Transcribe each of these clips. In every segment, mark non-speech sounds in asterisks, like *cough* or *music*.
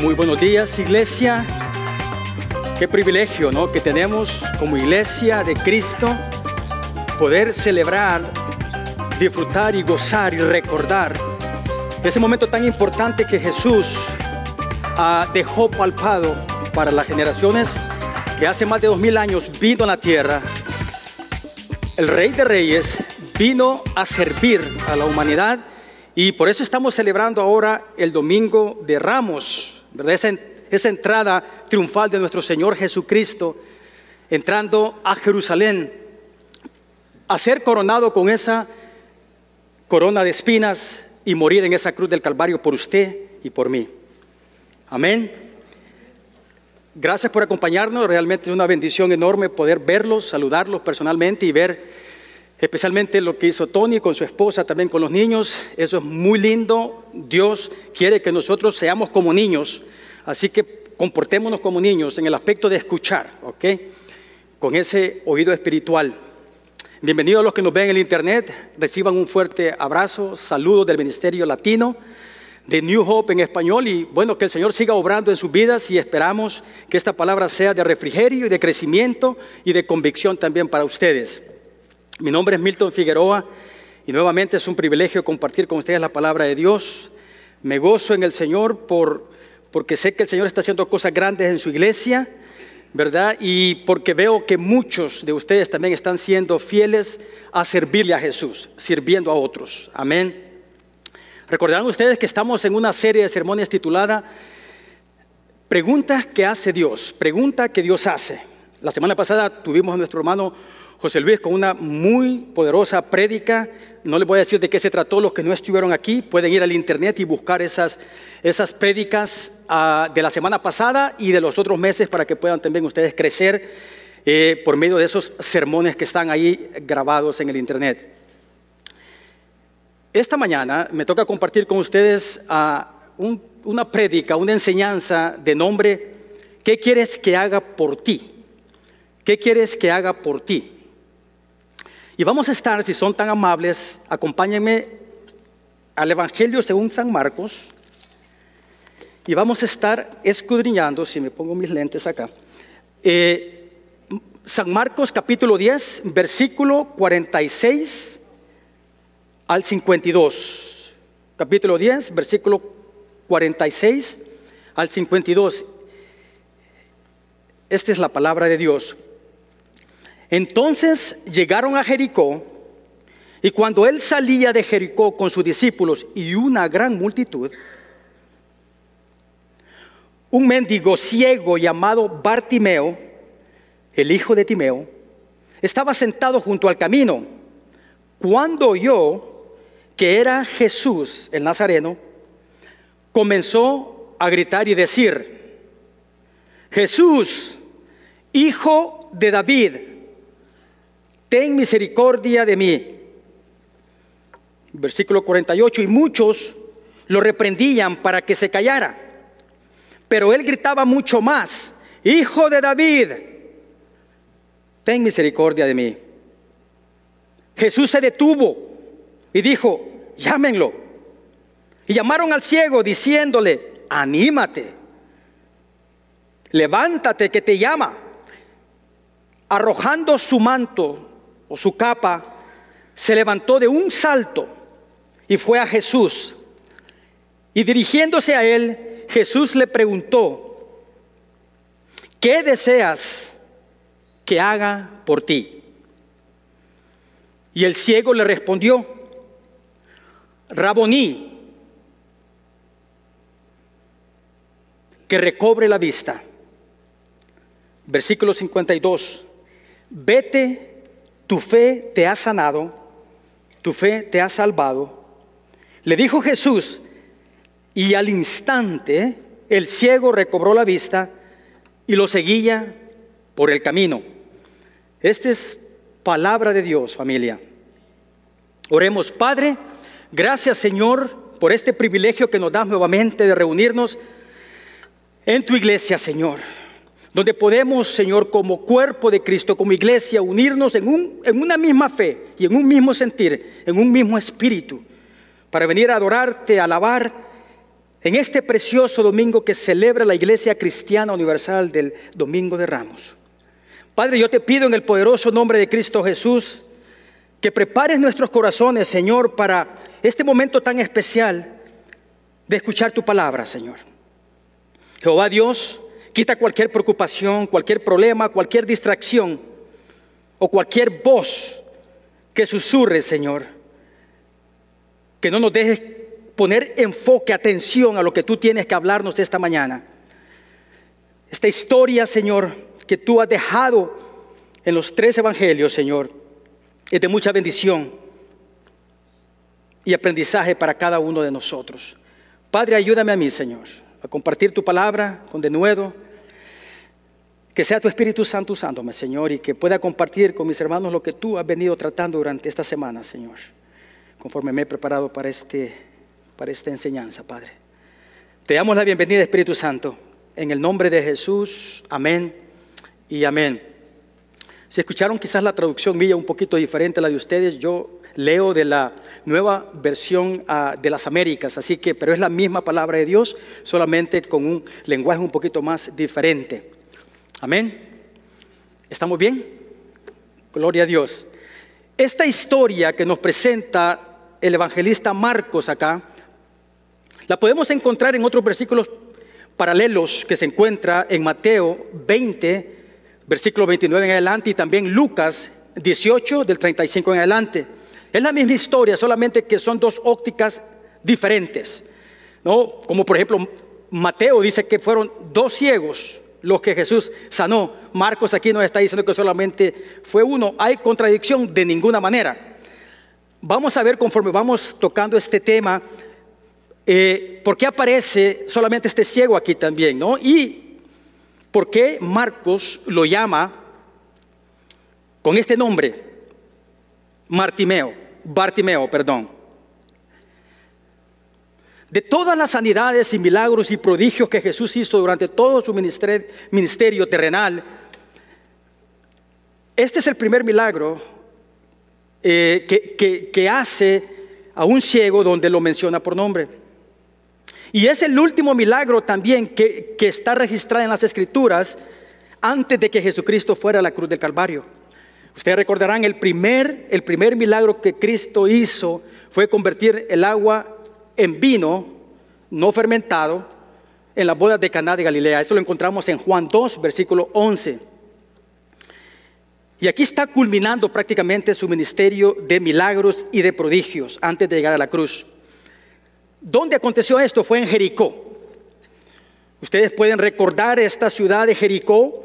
Muy buenos días, iglesia. Qué privilegio, ¿no? Que tenemos como iglesia de Cristo poder celebrar, disfrutar y gozar y recordar ese momento tan importante que Jesús ah, dejó palpado para las generaciones que hace más de dos mil años vino a la tierra. El Rey de Reyes vino a servir a la humanidad y por eso estamos celebrando ahora el Domingo de Ramos, ¿verdad? Esa, esa entrada triunfal de nuestro Señor Jesucristo, entrando a Jerusalén, a ser coronado con esa corona de espinas y morir en esa cruz del Calvario por usted y por mí. Amén. Gracias por acompañarnos, realmente es una bendición enorme poder verlos, saludarlos personalmente y ver especialmente lo que hizo Tony con su esposa, también con los niños. Eso es muy lindo. Dios quiere que nosotros seamos como niños, así que comportémonos como niños en el aspecto de escuchar, ¿ok? Con ese oído espiritual. Bienvenidos a los que nos ven en el internet. Reciban un fuerte abrazo, saludos del Ministerio Latino de New Hope en español y bueno, que el Señor siga obrando en sus vidas y esperamos que esta palabra sea de refrigerio y de crecimiento y de convicción también para ustedes. Mi nombre es Milton Figueroa y nuevamente es un privilegio compartir con ustedes la palabra de Dios. Me gozo en el Señor por, porque sé que el Señor está haciendo cosas grandes en su iglesia, ¿verdad? Y porque veo que muchos de ustedes también están siendo fieles a servirle a Jesús, sirviendo a otros. Amén. Recordarán ustedes que estamos en una serie de sermones titulada Preguntas que hace Dios, pregunta que Dios hace. La semana pasada tuvimos a nuestro hermano José Luis con una muy poderosa prédica. No les voy a decir de qué se trató, los que no estuvieron aquí pueden ir al internet y buscar esas, esas prédicas ah, de la semana pasada y de los otros meses para que puedan también ustedes crecer eh, por medio de esos sermones que están ahí grabados en el internet. Esta mañana me toca compartir con ustedes ah, una prédica, una enseñanza de nombre, ¿qué quieres que haga por ti? ¿Qué quieres que haga por ti? Y vamos a estar, si son tan amables, acompáñenme al Evangelio según San Marcos. Y vamos a estar escudriñando, si me pongo mis lentes acá, eh, San Marcos capítulo 10, versículo 46 al 52. Capítulo 10, versículo 46 al 52. Esta es la palabra de Dios. Entonces llegaron a Jericó y cuando él salía de Jericó con sus discípulos y una gran multitud, un mendigo ciego llamado Bartimeo, el hijo de Timeo, estaba sentado junto al camino. Cuando oyó que era Jesús el Nazareno, comenzó a gritar y decir, Jesús, hijo de David, ten misericordia de mí. Versículo 48, y muchos lo reprendían para que se callara. Pero él gritaba mucho más, Hijo de David, ten misericordia de mí. Jesús se detuvo y dijo, llámenlo. Y llamaron al ciego diciéndole, anímate, levántate que te llama. Arrojando su manto, o su capa, se levantó de un salto y fue a Jesús. Y dirigiéndose a él, Jesús le preguntó, ¿qué deseas que haga por ti? Y el ciego le respondió, Raboní, que recobre la vista. Versículo 52, vete tu fe te ha sanado, tu fe te ha salvado. Le dijo Jesús, y al instante el ciego recobró la vista y lo seguía por el camino. Esta es palabra de Dios, familia. Oremos, Padre, gracias Señor por este privilegio que nos das nuevamente de reunirnos en tu iglesia, Señor donde podemos, Señor, como cuerpo de Cristo, como iglesia, unirnos en, un, en una misma fe y en un mismo sentir, en un mismo espíritu, para venir a adorarte, a alabar en este precioso domingo que celebra la Iglesia Cristiana Universal del Domingo de Ramos. Padre, yo te pido en el poderoso nombre de Cristo Jesús que prepares nuestros corazones, Señor, para este momento tan especial de escuchar tu palabra, Señor. Jehová Dios, quita cualquier preocupación, cualquier problema, cualquier distracción o cualquier voz que susurre, Señor. Que no nos dejes poner enfoque, atención a lo que tú tienes que hablarnos esta mañana. Esta historia, Señor, que tú has dejado en los tres evangelios, Señor, es de mucha bendición y aprendizaje para cada uno de nosotros. Padre, ayúdame a mí, Señor, a compartir tu palabra con denuedo. Que sea tu Espíritu Santo usándome, Señor, y que pueda compartir con mis hermanos lo que tú has venido tratando durante esta semana, Señor, conforme me he preparado para este para esta enseñanza, Padre. Te damos la bienvenida, Espíritu Santo, en el nombre de Jesús. Amén y amén. Si escucharon quizás la traducción mía un poquito diferente a la de ustedes, yo leo de la nueva versión ah, de las Américas, así que, pero es la misma palabra de Dios, solamente con un lenguaje un poquito más diferente. Amén. ¿Estamos bien? Gloria a Dios. Esta historia que nos presenta el evangelista Marcos acá la podemos encontrar en otros versículos paralelos que se encuentra en Mateo 20, versículo 29 en adelante, y también Lucas 18, del 35 en adelante. Es la misma historia, solamente que son dos ópticas diferentes. ¿no? Como por ejemplo, Mateo dice que fueron dos ciegos los que Jesús sanó. Marcos aquí nos está diciendo que solamente fue uno. ¿Hay contradicción? De ninguna manera. Vamos a ver conforme vamos tocando este tema eh, ¿por qué aparece solamente este ciego aquí también? ¿no? Y por qué Marcos lo llama con este nombre, Martimeo, Bartimeo, perdón. De todas las sanidades y milagros y prodigios que Jesús hizo durante todo su ministerio, terrenal, este es el primer milagro eh, que, que hace a un ciego donde lo menciona por nombre. Y es el último milagro también que, está registrado en las escrituras antes de que Jesucristo fuera a la cruz del Calvario. Ustedes recordarán el primer, el primer milagro que Cristo hizo fue convertir el agua en vino no fermentado en las bodas de Caná de Galilea. Eso lo encontramos en Juan 2, versículo 11. Y aquí está culminando prácticamente su ministerio de milagros y de prodigios antes de llegar a la cruz. ¿Dónde aconteció esto? Fue en Jericó. Ustedes pueden recordar esta ciudad de Jericó,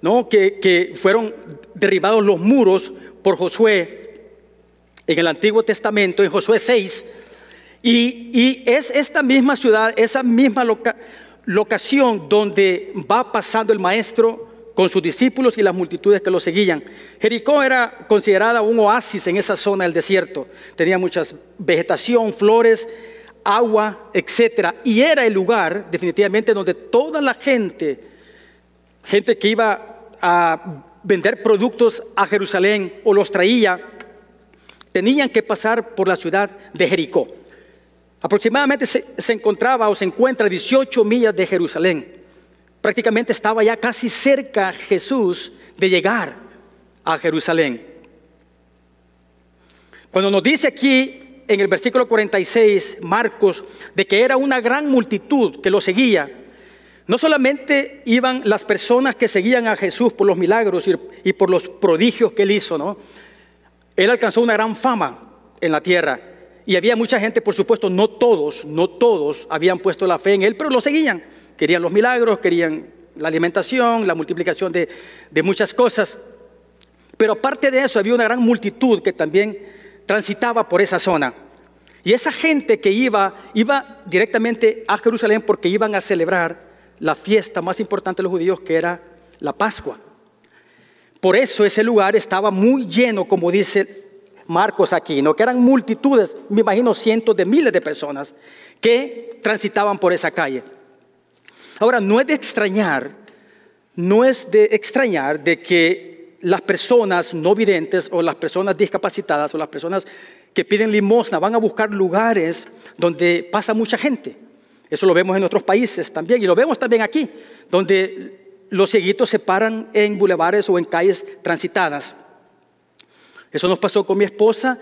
¿no? que, fueron derribados los muros por Josué en el Antiguo Testamento, en Josué 6. Y, es esta misma ciudad, esa misma locación donde va pasando el maestro con sus discípulos y las multitudes que lo seguían. Jericó era considerada un oasis en esa zona del desierto. Tenía mucha vegetación, flores, agua, etcétera. Y era el lugar, definitivamente, donde toda la gente, gente que iba a vender productos a Jerusalén o los traía, tenían que pasar por la ciudad de Jericó. Aproximadamente se, encontraba o se encuentra 18 millas de Jerusalén. Prácticamente estaba ya casi cerca Jesús de llegar a Jerusalén. Cuando nos dice aquí en el versículo 46, Marcos, de que era una gran multitud que lo seguía. No solamente iban las personas que seguían a Jesús por los milagros y, por los prodigios que él hizo, ¿no? Él alcanzó una gran fama en la tierra. Y había mucha gente, por supuesto, no todos, no todos habían puesto la fe en él, pero lo seguían. Querían los milagros, querían la alimentación, la multiplicación de, muchas cosas. Pero aparte de eso, había una gran multitud que también transitaba por esa zona. Y esa gente que iba, iba directamente a Jerusalén porque iban a celebrar la fiesta más importante de los judíos, que era la Pascua. Por eso ese lugar estaba muy lleno, como dice Marcos aquí, ¿no? que eran multitudes, me imagino cientos de miles de personas que transitaban por esa calle. Ahora, no es de extrañar, no es de extrañar de que las personas no videntes o las personas discapacitadas o las personas que piden limosna van a buscar lugares donde pasa mucha gente. Eso lo vemos en otros países también y lo vemos también aquí, donde los cieguitos se paran en bulevares o en calles transitadas. Eso nos pasó con mi esposa.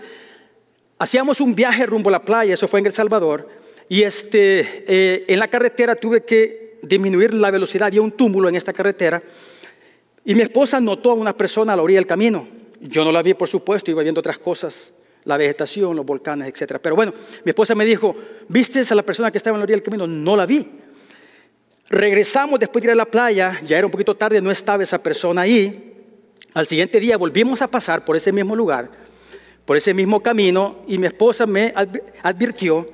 Hacíamos un viaje rumbo a la playa, eso fue en El Salvador, y este, eh, en la carretera tuve que disminuir la velocidad, había un túmulo en esta carretera, y mi esposa notó a una persona a la orilla del camino. Yo no la vi, por supuesto, iba viendo otras cosas, la vegetación, los volcanes, etc. Pero bueno, mi esposa me dijo, ¿viste a la persona que estaba en la orilla del camino? No la vi. Regresamos después de ir a la playa, ya era un poquito tarde, no estaba esa persona ahí. Al siguiente día volvimos a pasar por ese mismo lugar, por ese mismo camino, y mi esposa me advirtió,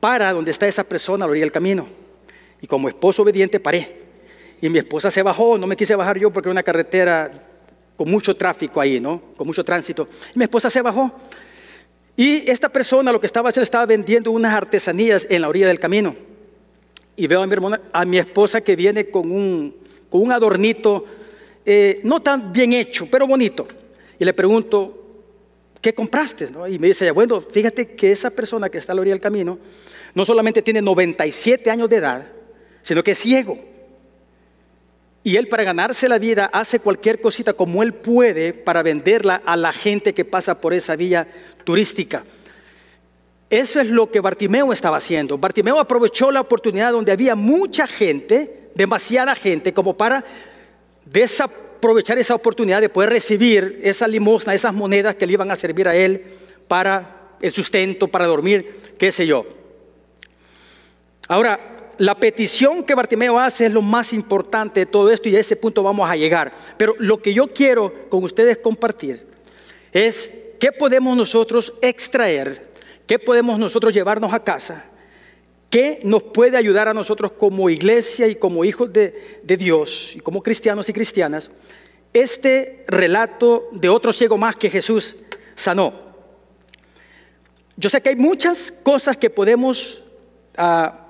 para donde está esa persona a la orilla del camino. Y como esposo obediente paré. Y mi esposa se bajó, no me quise bajar yo porque era una carretera con mucho tráfico ahí, ¿no? Con mucho tránsito. Y mi esposa se bajó. Y esta persona lo que estaba haciendo estaba vendiendo unas artesanías en la orilla del camino. Y veo a mi, a mi esposa que viene con un, con un adornito, eh, no tan bien hecho, pero bonito. Y le pregunto, ¿qué compraste? Y me dice, bueno, fíjate que esa persona que está a la orilla del camino no solamente tiene 97 años de edad, sino que es ciego. Y él para ganarse la vida hace cualquier cosita como él puede para venderla a la gente que pasa por esa vía turística. Eso es lo que Bartimeo estaba haciendo. Bartimeo aprovechó la oportunidad donde había mucha gente, demasiada gente, como para desaprovechar esa oportunidad de poder recibir esa limosna, esas monedas que le iban a servir a él para el sustento, para dormir, qué sé yo. Ahora, la petición que Bartimeo hace es lo más importante de todo esto y a ese punto vamos a llegar. Pero lo que yo quiero con ustedes compartir es qué podemos nosotros extraer, qué podemos nosotros llevarnos a casa, qué nos puede ayudar a nosotros como iglesia y como hijos de, Dios y como cristianos y cristianas, este relato de otro ciego más que Jesús sanó. Yo sé que hay muchas cosas que podemos... Uh,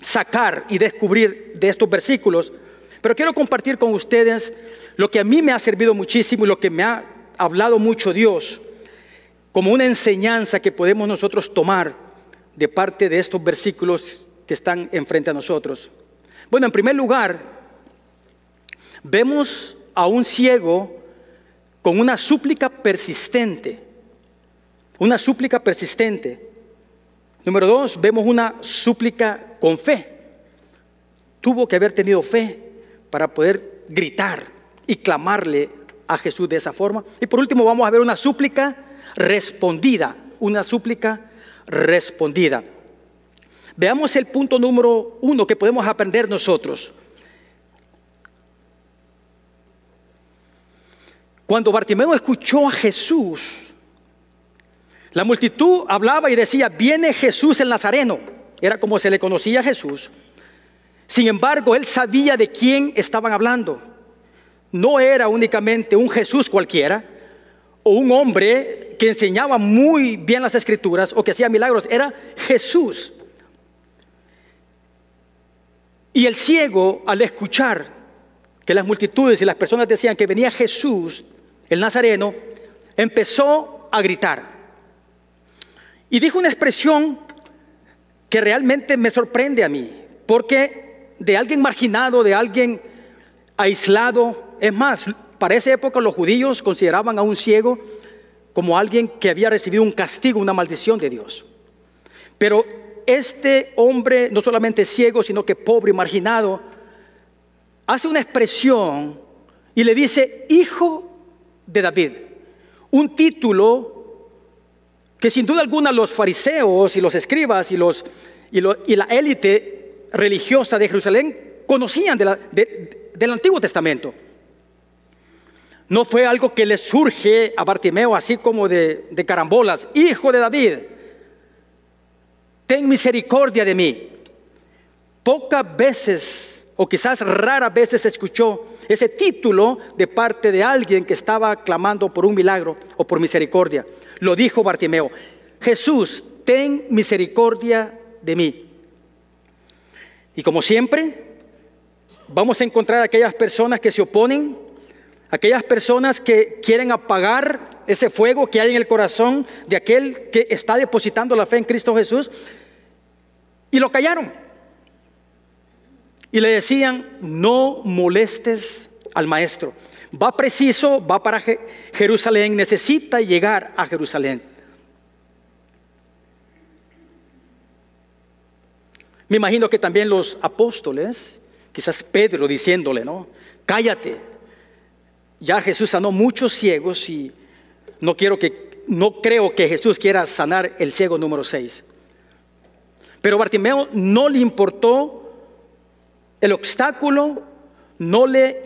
sacar y descubrir de estos versículos, pero quiero compartir con ustedes lo que a mí me ha servido muchísimo y lo que me ha hablado mucho Dios como una enseñanza que podemos nosotros tomar de parte de estos versículos que están enfrente a nosotros. Bueno, en primer lugar, vemos a un ciego con una súplica persistente, una súplica persistente. Número dos, vemos una súplica con fe. Tuvo que haber tenido fe para poder gritar y clamarle a Jesús de esa forma. Y por último vamos a ver una súplica respondida, una súplica respondida. Veamos el punto número uno que podemos aprender nosotros. Cuando Bartimeo escuchó a Jesús, la multitud hablaba y decía, viene Jesús el Nazareno era como se le conocía a Jesús. Sin embargo, él sabía de quién estaban hablando. No era únicamente un Jesús cualquiera o un hombre que enseñaba muy bien las escrituras o que hacía milagros, era Jesús. Y el ciego, al escuchar que las multitudes y las personas decían que venía Jesús, el Nazareno, empezó a gritar. Y dijo una expresión que realmente me sorprende a mí, porque de alguien marginado, de alguien aislado, es más, para esa época los judíos consideraban a un ciego como alguien que había recibido un castigo, una maldición de Dios. Pero este hombre, no solamente ciego, sino que pobre y marginado, hace una expresión y le dice, hijo de David, un título que sin duda alguna los fariseos y los escribas y, los, y, la élite religiosa de Jerusalén conocían del Antiguo Testamento. No fue algo que le surge a Bartimeo así como de, de carambolas, hijo de David, ten misericordia de mí. Pocas veces, o quizás raras veces, escuchó ese título de parte de alguien que estaba clamando por un milagro o por misericordia. Lo dijo Bartimeo, Jesús, ten misericordia de mí. Y como siempre, vamos a encontrar aquellas personas que se oponen, aquellas personas que quieren apagar ese fuego que hay en el corazón de aquel que está depositando la fe en Cristo Jesús, y lo callaron. y le decían, no molestes al maestro. Va preciso, va para Jerusalén, necesita llegar a Jerusalén. Me imagino que también los apóstoles, quizás Pedro diciéndole, ¿no? Cállate. Ya Jesús sanó muchos ciegos y no quiero que no creo que Jesús quiera sanar el ciego número 6. Pero Bartimeo no le importó el obstáculo no le,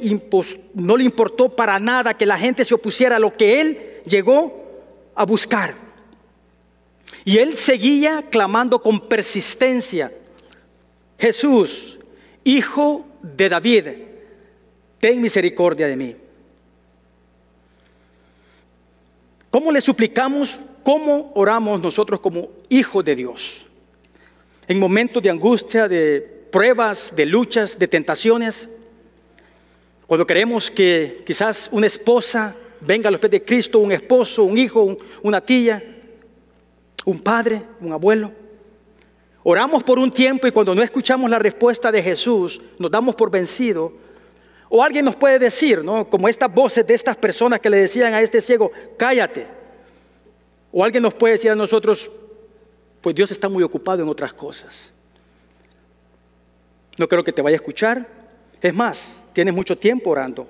no le importó para nada que la gente se opusiera a lo que él llegó a buscar. Y él seguía clamando con persistencia, Jesús, hijo de David, ten misericordia de mí. ¿Cómo le suplicamos? ¿Cómo oramos nosotros como hijos de Dios? En momentos de angustia, de pruebas, de luchas, de tentaciones. Cuando queremos que quizás una esposa venga a los pies de Cristo, un esposo, un hijo, una tía, un padre, un abuelo. Oramos por un tiempo y cuando no escuchamos la respuesta de Jesús, nos damos por vencido. O alguien nos puede decir, ¿no? Como estas voces de estas personas que le decían a este ciego, cállate. O alguien nos puede decir a nosotros, pues Dios está muy ocupado en otras cosas. No creo que te vaya a escuchar. Es más, tienes mucho tiempo orando.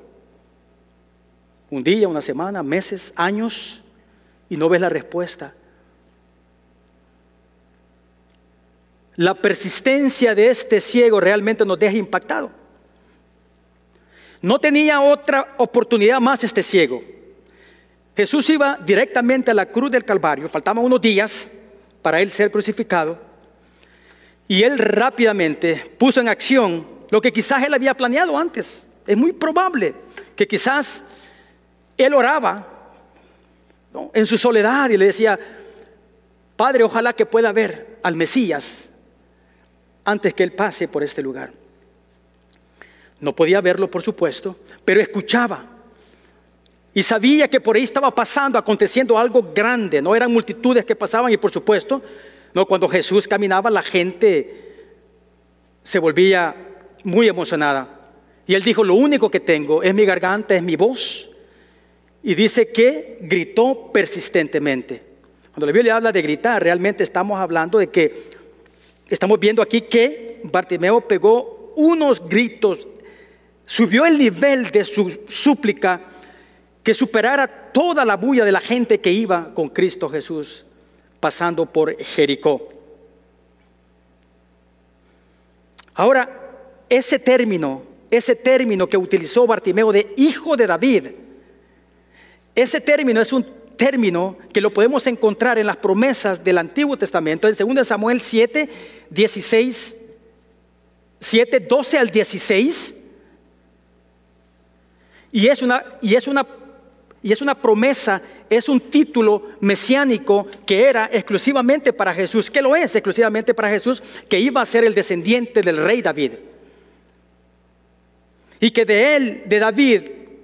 Un día, una semana, meses, años, y no ves la respuesta. La persistencia de este ciego realmente nos deja impactado. No tenía otra oportunidad más este ciego. Jesús iba directamente a la cruz del Calvario, faltaban unos días para él ser crucificado. Y él rápidamente puso en acción lo que quizás él había planeado antes. Es muy probable que quizás él oraba en su soledad y le decía, Padre, ojalá que pueda ver al Mesías antes que él pase por este lugar. No podía verlo, por supuesto, pero escuchaba. Y sabía que por ahí estaba pasando, aconteciendo algo grande. No eran multitudes que pasaban y por supuesto no, cuando Jesús caminaba, la gente se volvía muy emocionada. Y él dijo, lo único que tengo es mi garganta, es mi voz. Y dice que gritó persistentemente. Cuando la Biblia habla de gritar, realmente estamos hablando de que estamos viendo aquí que Bartimeo pegó unos gritos, subió el nivel de su súplica que superara toda la bulla de la gente que iba con Cristo Jesús pasando por Jericó. Ahora, ese término, ese término que utilizó Bartimeo de hijo de David, ese término es un término que lo podemos encontrar en las promesas del Antiguo Testamento, en 2 Samuel 7, 16, 7, 12 al 16. Y es una, y es una, y es una promesa es un título mesiánico que era exclusivamente para Jesús, que lo es exclusivamente para Jesús, que iba a ser el descendiente del rey David. Y que de él, de David,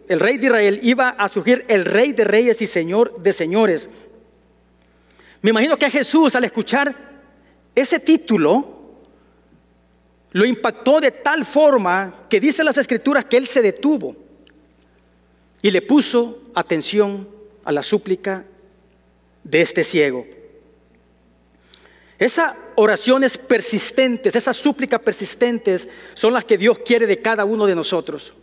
el rey de Israel, iba a surgir el rey de reyes y señor de señores. Me imagino que a Jesús al escuchar ese título, lo impactó de tal forma que dice las escrituras que él se detuvo y le puso atención a la súplica de este ciego. Esas oraciones persistentes, esas súplicas persistentes son las que Dios quiere de cada uno de nosotros.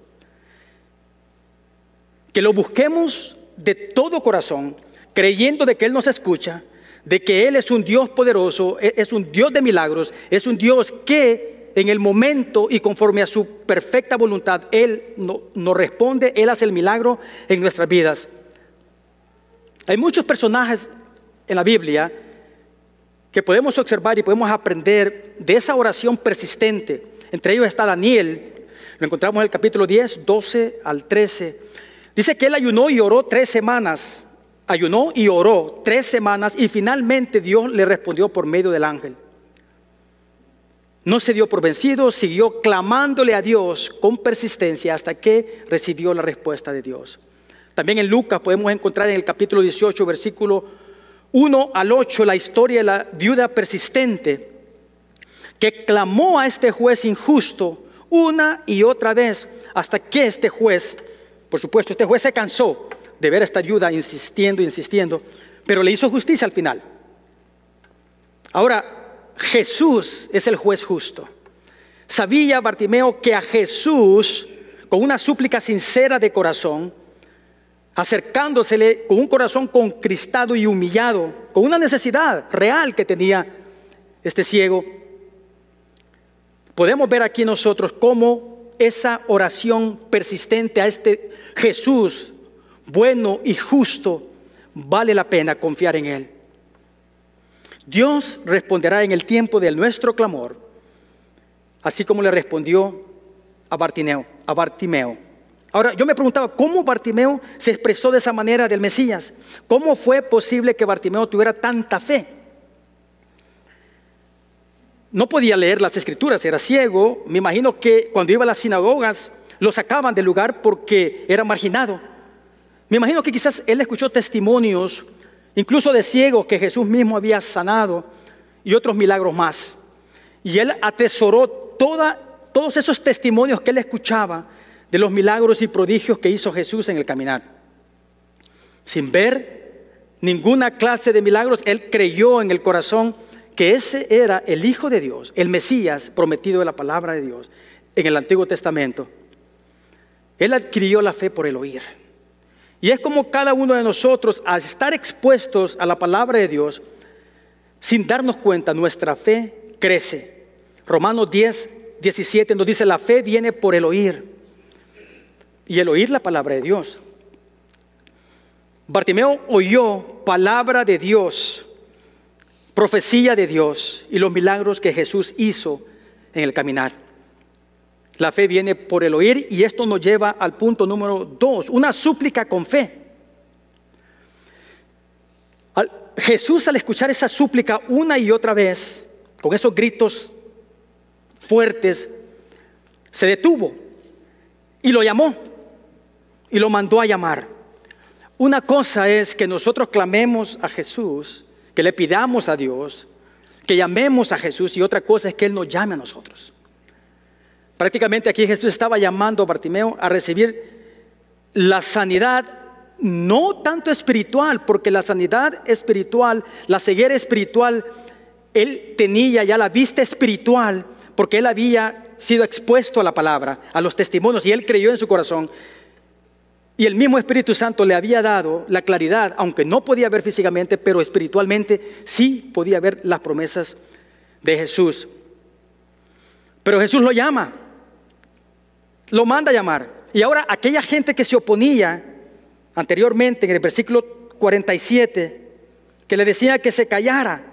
Que lo busquemos de todo corazón, creyendo de que Él nos escucha, de que Él es un Dios poderoso, e-, es un Dios de milagros, es un Dios que en el momento y conforme a su perfecta voluntad, Él nos responde, Él hace el milagro en nuestras vidas. Hay muchos personajes en la Biblia que podemos observar y podemos aprender de esa oración persistente. Entre ellos está Daniel, lo encontramos en el capítulo 10, 12 al 13. Dice que él ayunó y oró tres semanas. Ayunó y oró tres semanas y finalmente Dios le respondió por medio del ángel. No se dio por vencido, siguió clamándole a Dios con persistencia hasta que recibió la respuesta de Dios. También en Lucas podemos encontrar en el capítulo 18, versículo 1 al 8, la historia de la viuda persistente que clamó a este juez injusto una y otra vez, hasta que este juez, por supuesto, este juez se cansó de ver esta ayuda insistiendo, insistiendo, pero le hizo justicia al final. Ahora, Jesús es el juez justo. Sabía Bartimeo que a Jesús, con una súplica sincera de corazón, acercándosele con un corazón concristado y humillado, con una necesidad real que tenía este ciego, podemos ver aquí nosotros cómo esa oración persistente a este Jesús bueno y justo vale la pena confiar en Él. Dios responderá en el tiempo de nuestro clamor, así como le respondió a Bartimeo. A Bartimeo. Ahora, yo me preguntaba, ¿cómo Bartimeo se expresó de esa manera del Mesías? ¿Cómo fue posible que Bartimeo tuviera tanta fe? No podía leer las escrituras, era ciego. Me imagino que cuando iba a las sinagogas lo sacaban del lugar porque era marginado. Me imagino que quizás él escuchó testimonios incluso de ciegos que Jesús mismo había sanado y otros milagros más. Y él atesoró todos esos testimonios que él escuchaba de los milagros y prodigios que hizo Jesús en el caminar. Sin ver ninguna clase de milagros, él creyó en el corazón que ese era el Hijo de Dios, el Mesías prometido de la palabra de Dios en el Antiguo Testamento. Él adquirió la fe por el oír. Y es como cada uno de nosotros, al estar expuestos a la palabra de Dios, sin darnos cuenta, nuestra fe crece. Romanos 10, 17 nos dice, la fe viene por el oír. Y el oír la palabra de Dios. Bartimeo oyó palabra de Dios, profecía de Dios y los milagros que Jesús hizo en el caminar. La fe viene por el oír y esto nos lleva al punto número dos, una súplica con fe. Jesús al escuchar esa súplica una y otra vez, con esos gritos fuertes, se detuvo y lo llamó y lo mandó a llamar. Una cosa es que nosotros clamemos a Jesús, que le pidamos a Dios, que llamemos a Jesús y otra cosa es que Él nos llame a nosotros. Prácticamente aquí Jesús estaba llamando a Bartimeo a recibir la sanidad, no tanto espiritual, porque la sanidad espiritual, la ceguera espiritual, él tenía ya la vista espiritual, porque él había sido expuesto a la palabra, a los testimonios, y él creyó en su corazón. Y el mismo Espíritu Santo le había dado la claridad, aunque no podía ver físicamente, pero espiritualmente sí podía ver las promesas de Jesús. Pero Jesús lo llama lo manda a llamar. Y ahora aquella gente que se oponía anteriormente en el versículo 47, que le decía que se callara,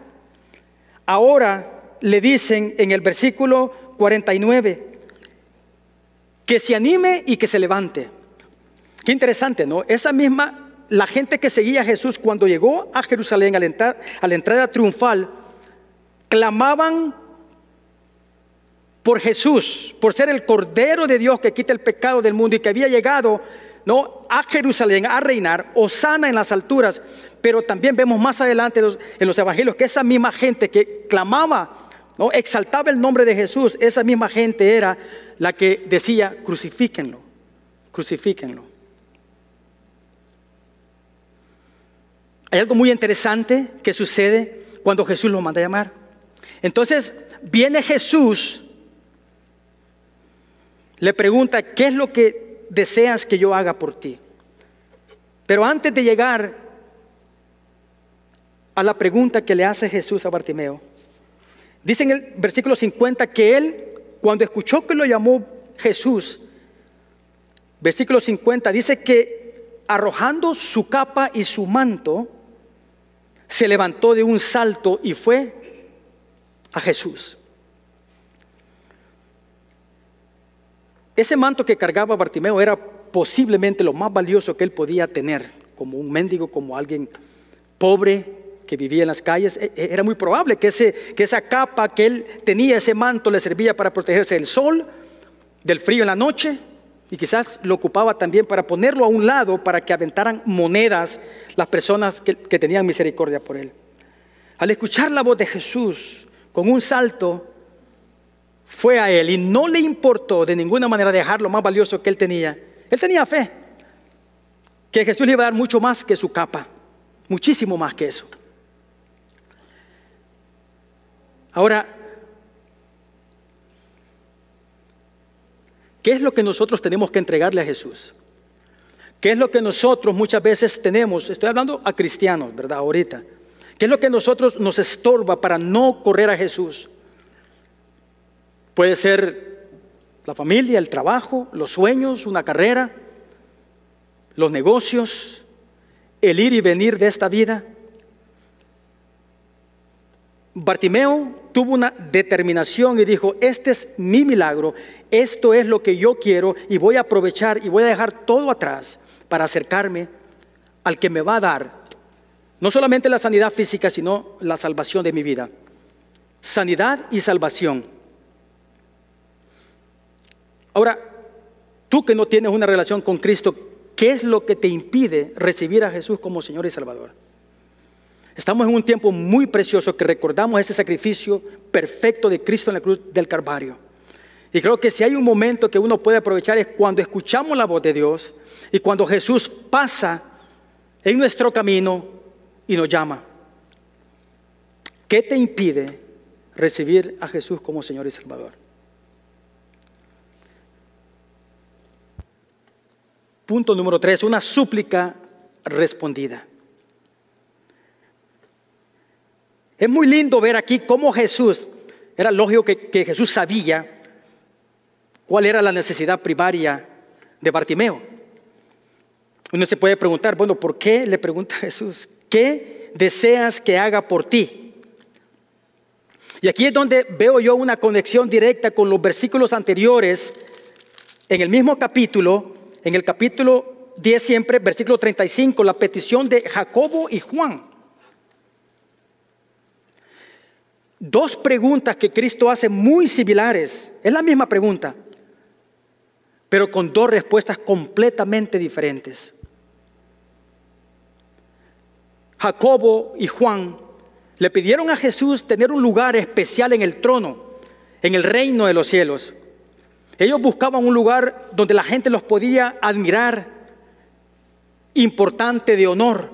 ahora le dicen en el versículo 49 que se anime y que se levante. Qué interesante, ¿no? Esa misma, la gente que seguía a Jesús cuando llegó a Jerusalén a a la entrada triunfal, clamaban por Jesús, por ser el Cordero de Dios que quita el pecado del mundo y que había llegado ¿no? a Jerusalén a reinar, Osana en las alturas, pero también vemos más adelante en los evangelios que esa misma gente que clamaba, ¿no? exaltaba el nombre de Jesús, esa misma gente era la que decía, crucifíquenlo, crucifíquenlo. Hay algo muy interesante que sucede cuando Jesús lo manda a llamar. Entonces viene Jesús le pregunta, ¿qué es lo que deseas que yo haga por ti? Pero antes de llegar a la pregunta que le hace Jesús a Bartimeo, dice en el versículo 50 que él, cuando escuchó que lo llamó Jesús, versículo 50, dice que arrojando su capa y su manto, se levantó de un salto y fue a Jesús. Ese manto que cargaba Bartimeo era posiblemente lo más valioso que él podía tener, como un mendigo, como alguien pobre que vivía en las calles. E, e, era muy probable que, ese, que esa capa que él tenía, ese manto, le servía para protegerse del sol, del frío en la noche, y quizás lo ocupaba también para ponerlo a un lado para que aventaran monedas las personas que, que tenían misericordia por él. Al escuchar la voz de Jesús con un salto, fue a él y no le importó de ninguna manera dejar lo más valioso que él tenía. Él tenía fe que Jesús le iba a dar mucho más que su capa, muchísimo más que eso. Ahora, ¿qué es lo que nosotros tenemos que entregarle a Jesús? ¿Qué es lo que nosotros muchas veces tenemos? Estoy hablando a cristianos, ¿verdad? Ahorita. ¿Qué es lo que nosotros nos estorba para no correr a Jesús? Puede ser la familia, el trabajo, los sueños, una carrera, los negocios, el ir y venir de esta vida. Bartimeo tuvo una determinación y dijo, este es mi milagro, esto es lo que yo quiero y voy a aprovechar y voy a dejar todo atrás para acercarme al que me va a dar no solamente la sanidad física, sino la salvación de mi vida. Sanidad y salvación. Ahora, tú que no tienes una relación con Cristo, ¿qué es lo que te impide recibir a Jesús como Señor y Salvador? Estamos en un tiempo muy precioso que recordamos ese sacrificio perfecto de Cristo en la cruz del Calvario. Y creo que si hay un momento que uno puede aprovechar es cuando escuchamos la voz de Dios y cuando Jesús pasa en nuestro camino y nos llama. ¿Qué te impide recibir a Jesús como Señor y Salvador? Punto número tres, una súplica respondida. Es muy lindo ver aquí cómo Jesús, era lógico que, Jesús sabía cuál era la necesidad primaria de Bartimeo. Uno se puede preguntar, bueno, ¿por qué le pregunta *laughs* Jesús? ¿Qué deseas que haga por ti? Y aquí es donde veo yo una conexión directa con los versículos anteriores, en el mismo capítulo, en el capítulo 10 siempre, versículo 35, la petición de Jacobo y Juan. Dos preguntas que Cristo hace muy similares. Es la misma pregunta, pero con dos respuestas completamente diferentes. Jacobo y Juan le pidieron a Jesús tener un lugar especial en el trono, en el reino de los cielos. Ellos buscaban un lugar donde la gente los podía admirar, importante de honor.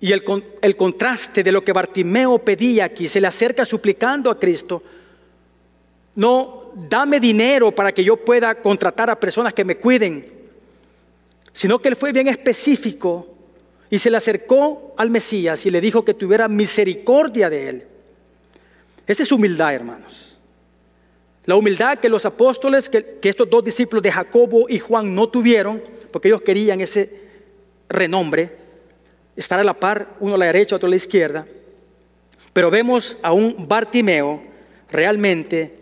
Y el, el, contraste de lo que Bartimeo pedía aquí, se le acerca suplicando a Cristo, no, dame dinero para que yo pueda contratar a personas que me cuiden sino que él fue bien específico y se le acercó al Mesías y le dijo que tuviera misericordia de él. Esa es humildad, hermanos. La humildad que los apóstoles, que, estos dos discípulos de Jacobo y Juan no tuvieron, porque ellos querían ese renombre, estar a la par, uno a la derecha, otro a la izquierda. Pero vemos a un Bartimeo realmente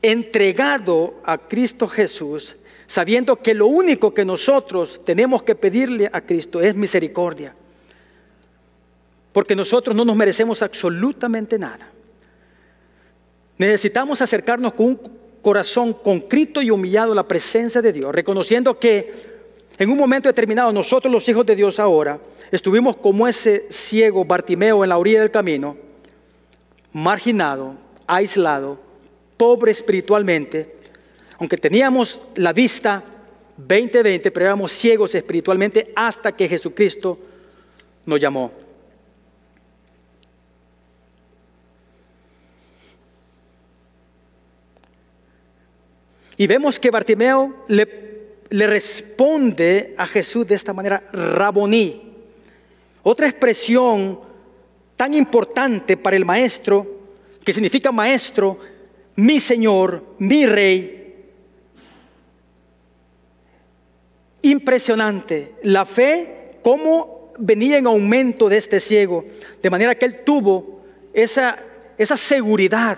entregado a Cristo Jesús sabiendo que lo único que nosotros tenemos que pedirle a Cristo es misericordia. Porque nosotros no nos merecemos absolutamente nada. Necesitamos acercarnos con un corazón concrito y humillado a la presencia de Dios, reconociendo que en un momento determinado nosotros los hijos de Dios ahora estuvimos como ese ciego Bartimeo en la orilla del camino, marginado, aislado, pobre espiritualmente, aunque teníamos la vista 20-20, pero éramos ciegos espiritualmente hasta que Jesucristo nos llamó. Y vemos que Bartimeo le, le, responde a Jesús de esta manera, Raboní. Otra expresión tan importante para el maestro, que significa maestro, mi Señor, mi Rey, Impresionante. La fe, cómo venía en aumento de este ciego, de manera que él tuvo esa, esa seguridad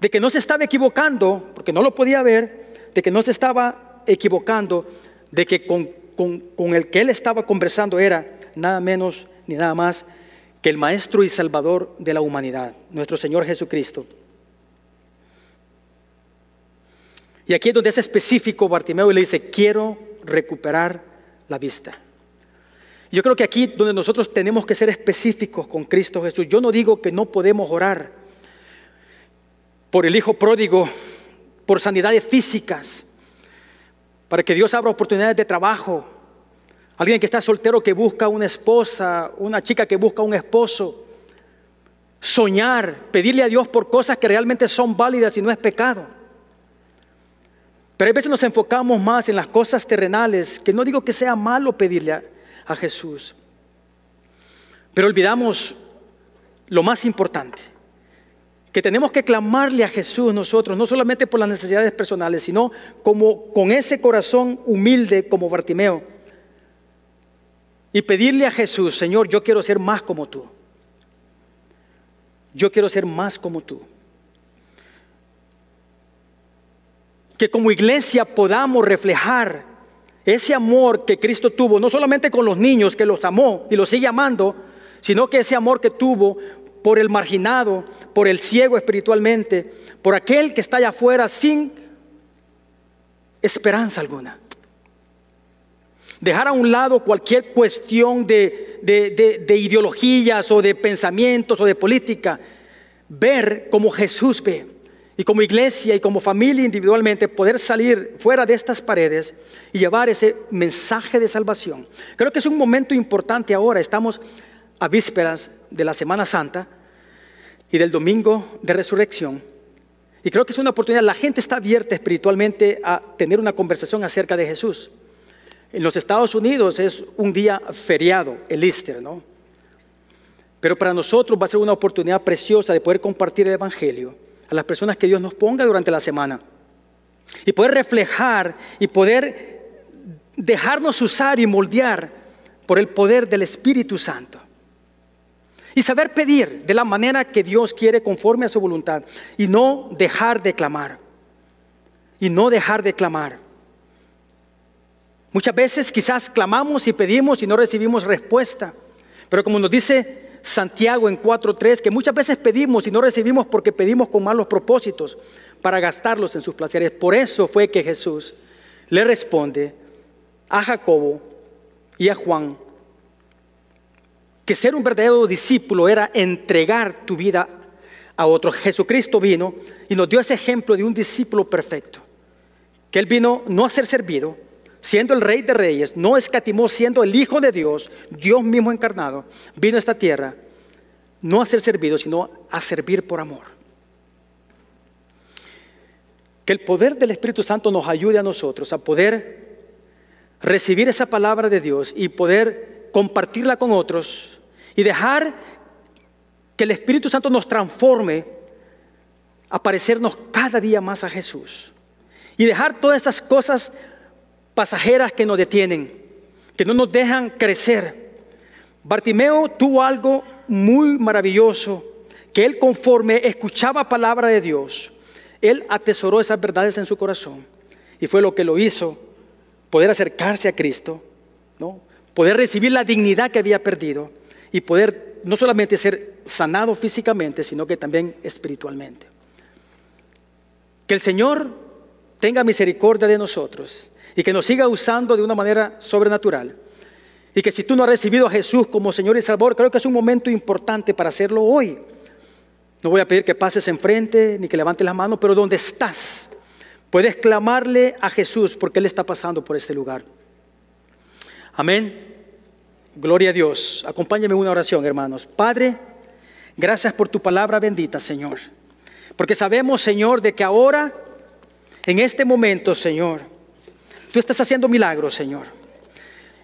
de que no se estaba equivocando, porque no lo podía ver, de que no se estaba equivocando, de que con, con el que él estaba conversando era nada menos ni nada más que el Maestro y Salvador de la humanidad, nuestro Señor Jesucristo. Y aquí es donde es específico Bartimeo y le dice, quiero recuperar la vista. Yo creo que aquí donde nosotros tenemos que ser específicos con Cristo Jesús, yo no digo que no podemos orar, por el hijo pródigo, por sanidades físicas, para que Dios abra oportunidades de trabajo. Alguien que está soltero que busca una esposa, una chica que busca un esposo. Soñar, pedirle a Dios por cosas que realmente son válidas y no es pecado. Pero a veces nos enfocamos más en las cosas terrenales, que no digo que sea malo pedirle a, a Jesús, pero olvidamos lo más importante, que tenemos que clamarle a Jesús nosotros, no solamente por las necesidades personales, sino como con ese corazón humilde como Bartimeo. Y pedirle a Jesús, Señor, yo quiero ser más como tú. Yo quiero ser más como tú. que como iglesia podamos reflejar ese amor que Cristo tuvo, no solamente con los niños, que los amó y los sigue amando, sino que ese amor que tuvo por el marginado, por el ciego espiritualmente, por aquel que está allá afuera sin esperanza alguna. Dejar a un lado cualquier cuestión de, de ideologías o de pensamientos o de política. Ver como Jesús ve y como iglesia y como familia individualmente poder salir fuera de estas paredes y llevar ese mensaje de salvación. Creo que es un momento importante ahora. Estamos a vísperas de la Semana Santa y del Domingo de Resurrección. Y creo que es una oportunidad. La gente está abierta espiritualmente a tener una conversación acerca de Jesús. En los Estados Unidos es un día feriado, el Easter, ¿no? Pero para nosotros va a ser una oportunidad preciosa de poder compartir el Evangelio a las personas que Dios nos ponga durante la semana. Y poder reflejar y poder dejarnos usar y moldear por el poder del Espíritu Santo. Y saber pedir de la manera que Dios quiere conforme a su voluntad. Y no dejar de clamar. Y no dejar de clamar. Muchas veces quizás clamamos y pedimos y no recibimos respuesta. Pero como nos dice Santiago en 4.3, que muchas veces pedimos y no recibimos porque pedimos con malos propósitos para gastarlos en sus placeres. Por eso fue que Jesús le responde a Jacobo y a Juan que ser un verdadero discípulo era entregar tu vida a otro. Jesucristo vino y nos dio ese ejemplo de un discípulo perfecto, que él vino no a ser servido, siendo el rey de reyes, no escatimó siendo el Hijo de Dios, Dios mismo encarnado, vino a esta tierra no a ser servido, sino a servir por amor. Que el poder del Espíritu Santo nos ayude a nosotros a poder recibir esa palabra de Dios y poder compartirla con otros y dejar que el Espíritu Santo nos transforme a parecernos cada día más a Jesús. Y dejar todas esas cosas pasajeras que nos detienen, que no nos dejan crecer. Bartimeo tuvo algo muy maravilloso, que él conforme escuchaba palabra de Dios, él atesoró esas verdades en su corazón. Y fue lo que lo hizo poder acercarse a Cristo, ¿no? Poder recibir la dignidad que había perdido y poder no solamente ser sanado físicamente, sino que también espiritualmente. Que el Señor tenga misericordia de nosotros y que nos siga usando de una manera sobrenatural. Y que si tú no has recibido a Jesús como Señor y Salvador, creo que es un momento importante para hacerlo hoy. No voy a pedir que pases enfrente ni que levantes las manos, pero donde estás, puedes clamarle a Jesús porque Él está pasando por este lugar. Amén. Gloria a Dios. Acompáñame en una oración, hermanos. Padre, gracias por tu palabra bendita, Señor. Porque sabemos, Señor, de que ahora, en este momento, Señor, Tú estás haciendo milagros, Señor.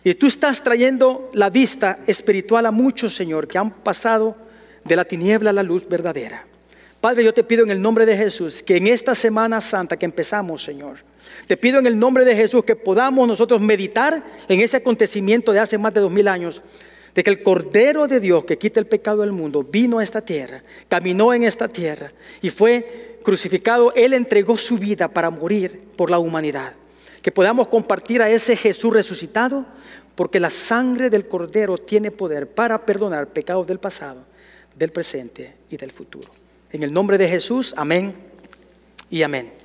Y tú estás trayendo la vista espiritual a muchos, Señor, que han pasado de la tiniebla a la luz verdadera. Padre, yo te pido en el nombre de Jesús que en esta Semana Santa que empezamos, Señor, te pido en el nombre de Jesús que podamos nosotros meditar en ese acontecimiento de hace más de dos mil años, de que el Cordero de Dios que quita el pecado del mundo vino a esta tierra, caminó en esta tierra y fue crucificado. Él entregó su vida para morir por la humanidad que podamos compartir a ese Jesús resucitado, porque la sangre del Cordero tiene poder para perdonar pecados del pasado, del presente y del futuro. En el nombre de Jesús, amén y amén.